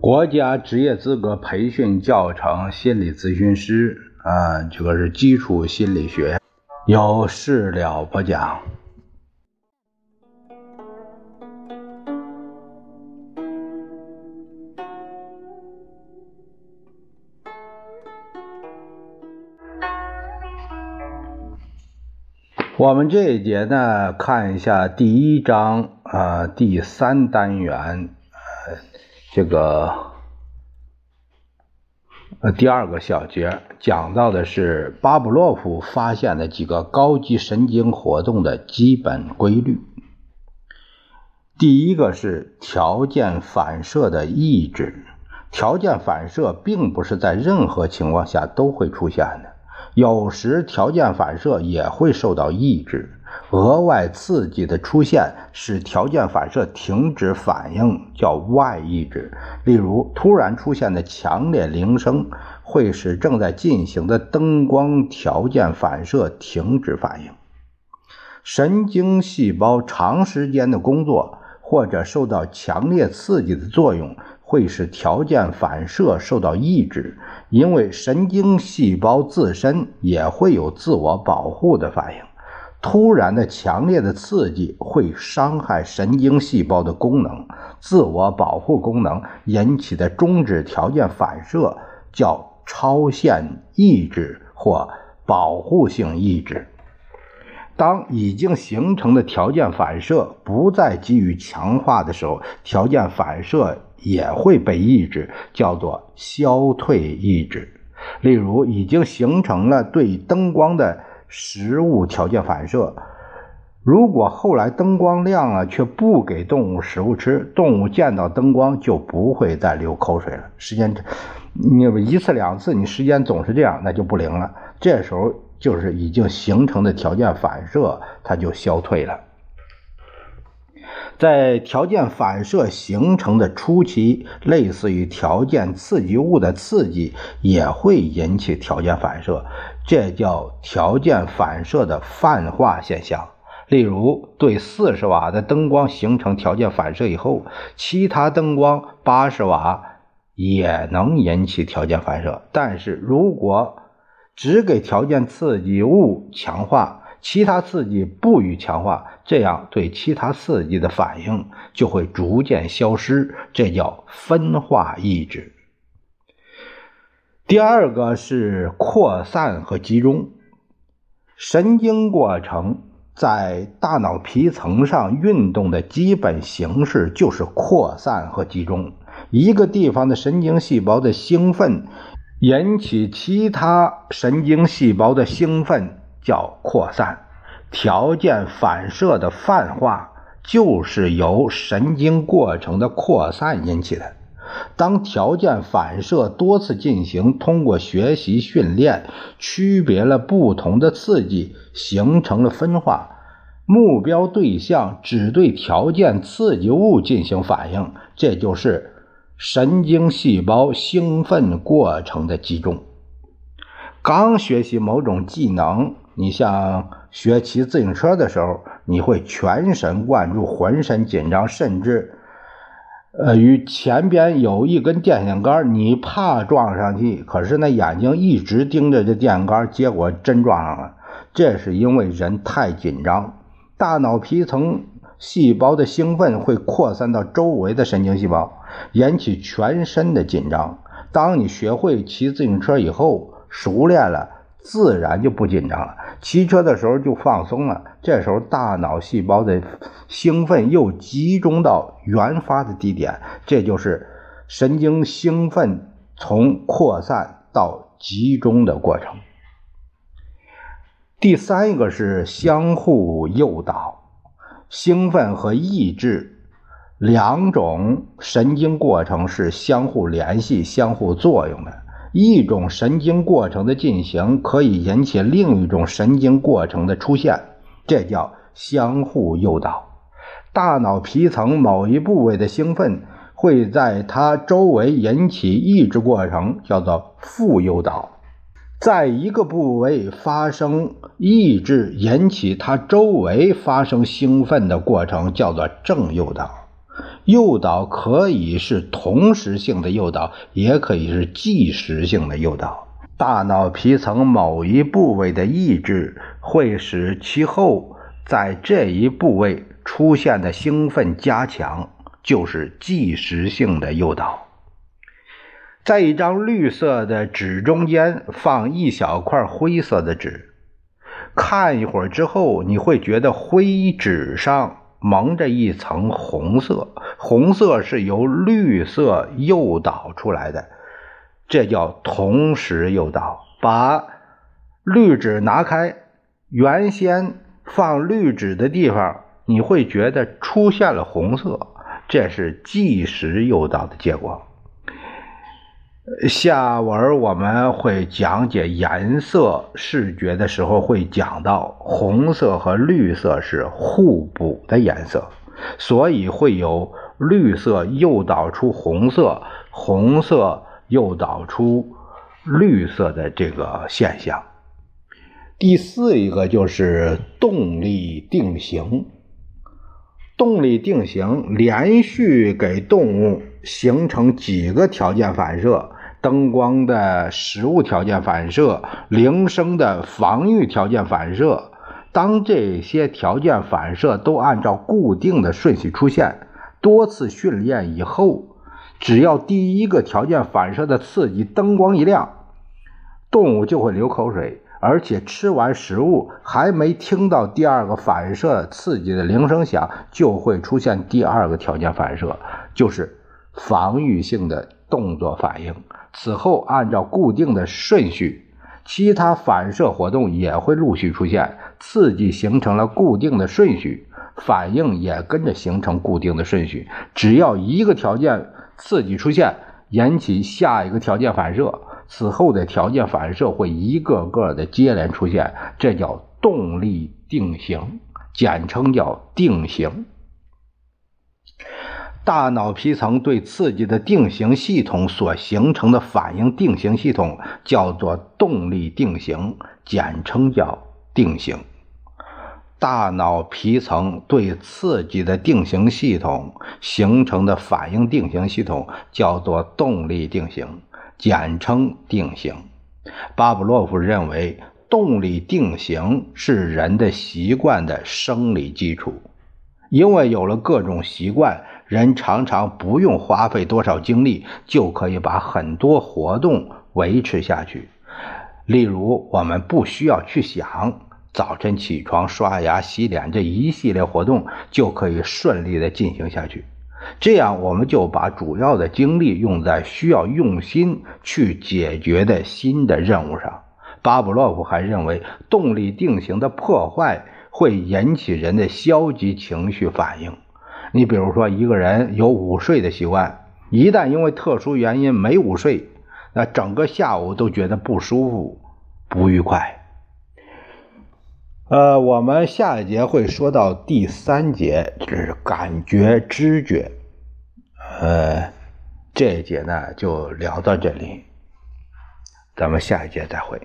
国家职业资格培训教程心理咨询师啊，这个是基础心理学，有事了不讲。我们这一节呢，看一下第一章啊，第三单元，呃，这个呃第二个小节讲到的是巴甫洛夫发现的几个高级神经活动的基本规律。第一个是条件反射的抑制，条件反射并不是在任何情况下都会出现的。有时条件反射也会受到抑制，额外刺激的出现使条件反射停止反应，叫外抑制。例如，突然出现的强烈铃声会使正在进行的灯光条件反射停止反应。神经细胞长时间的工作或者受到强烈刺激的作用。会使条件反射受到抑制，因为神经细胞自身也会有自我保护的反应。突然的强烈的刺激会伤害神经细胞的功能，自我保护功能引起的终止条件反射叫超限抑制或保护性抑制。当已经形成的条件反射不再给予强化的时候，条件反射。也会被抑制，叫做消退抑制。例如，已经形成了对灯光的食物条件反射，如果后来灯光亮了，却不给动物食物吃，动物见到灯光就不会再流口水了。时间，你一次两次，你时间总是这样，那就不灵了。这时候就是已经形成的条件反射，它就消退了。在条件反射形成的初期，类似于条件刺激物的刺激也会引起条件反射，这叫条件反射的泛化现象。例如，对四十瓦的灯光形成条件反射以后，其他灯光八十瓦也能引起条件反射。但是如果只给条件刺激物强化，其他刺激不予强化，这样对其他刺激的反应就会逐渐消失，这叫分化抑制。第二个是扩散和集中，神经过程在大脑皮层上运动的基本形式就是扩散和集中。一个地方的神经细胞的兴奋引起其他神经细胞的兴奋。叫扩散，条件反射的泛化就是由神经过程的扩散引起的。当条件反射多次进行，通过学习训练，区别了不同的刺激，形成了分化。目标对象只对条件刺激物进行反应，这就是神经细胞兴奋过程的集中。刚学习某种技能。你像学骑自行车的时候，你会全神贯注、浑身紧张，甚至，呃，与前边有一根电线杆，你怕撞上去，可是那眼睛一直盯着这电线杆，结果真撞上了。这是因为人太紧张，大脑皮层细胞的兴奋会扩散到周围的神经细胞，引起全身的紧张。当你学会骑自行车以后，熟练了。自然就不紧张了，骑车的时候就放松了。这时候大脑细胞的兴奋又集中到原发的地点，这就是神经兴奋从扩散到集中的过程。第三一个是相互诱导，兴奋和抑制两种神经过程是相互联系、相互作用的。一种神经过程的进行可以引起另一种神经过程的出现，这叫相互诱导。大脑皮层某一部位的兴奋会在它周围引起抑制过程，叫做负诱导。在一个部位发生抑制，引起它周围发生兴奋的过程，叫做正诱导。诱导可以是同时性的诱导，也可以是即时性的诱导。大脑皮层某一部位的抑制，会使其后在这一部位出现的兴奋加强，就是即时性的诱导。在一张绿色的纸中间放一小块灰色的纸，看一会儿之后，你会觉得灰纸上蒙着一层红色，红色是由绿色诱导出来的。这叫同时诱导。把绿纸拿开，原先放绿纸的地方，你会觉得出现了红色，这是即时诱导的结果。下文我们会讲解颜色视觉的时候，会讲到红色和绿色是互补的颜色，所以会有绿色诱导出红色，红色。诱导出绿色的这个现象。第四一个就是动力定型。动力定型连续给动物形成几个条件反射：灯光的实物条件反射、铃声的防御条件反射。当这些条件反射都按照固定的顺序出现，多次训练以后。只要第一个条件反射的刺激灯光一亮，动物就会流口水，而且吃完食物还没听到第二个反射刺激的铃声响，就会出现第二个条件反射，就是防御性的动作反应。此后按照固定的顺序，其他反射活动也会陆续出现，刺激形成了固定的顺序，反应也跟着形成固定的顺序。只要一个条件。刺激出现，引起下一个条件反射，此后的条件反射会一个个的接连出现，这叫动力定型，简称叫定型。大脑皮层对刺激的定型系统所形成的反应定型系统叫做动力定型，简称叫定型。大脑皮层对刺激的定型系统形成的反应定型系统叫做动力定型，简称定型。巴甫洛夫认为，动力定型是人的习惯的生理基础，因为有了各种习惯，人常常不用花费多少精力就可以把很多活动维持下去。例如，我们不需要去想。早晨起床、刷牙、洗脸这一系列活动就可以顺利的进行下去，这样我们就把主要的精力用在需要用心去解决的新的任务上。巴甫洛夫还认为，动力定型的破坏会引起人的消极情绪反应。你比如说，一个人有午睡的习惯，一旦因为特殊原因没午睡，那整个下午都觉得不舒服、不愉快。呃，我们下一节会说到第三节，就是感觉知觉。呃，这一节呢就聊到这里，咱们下一节再会。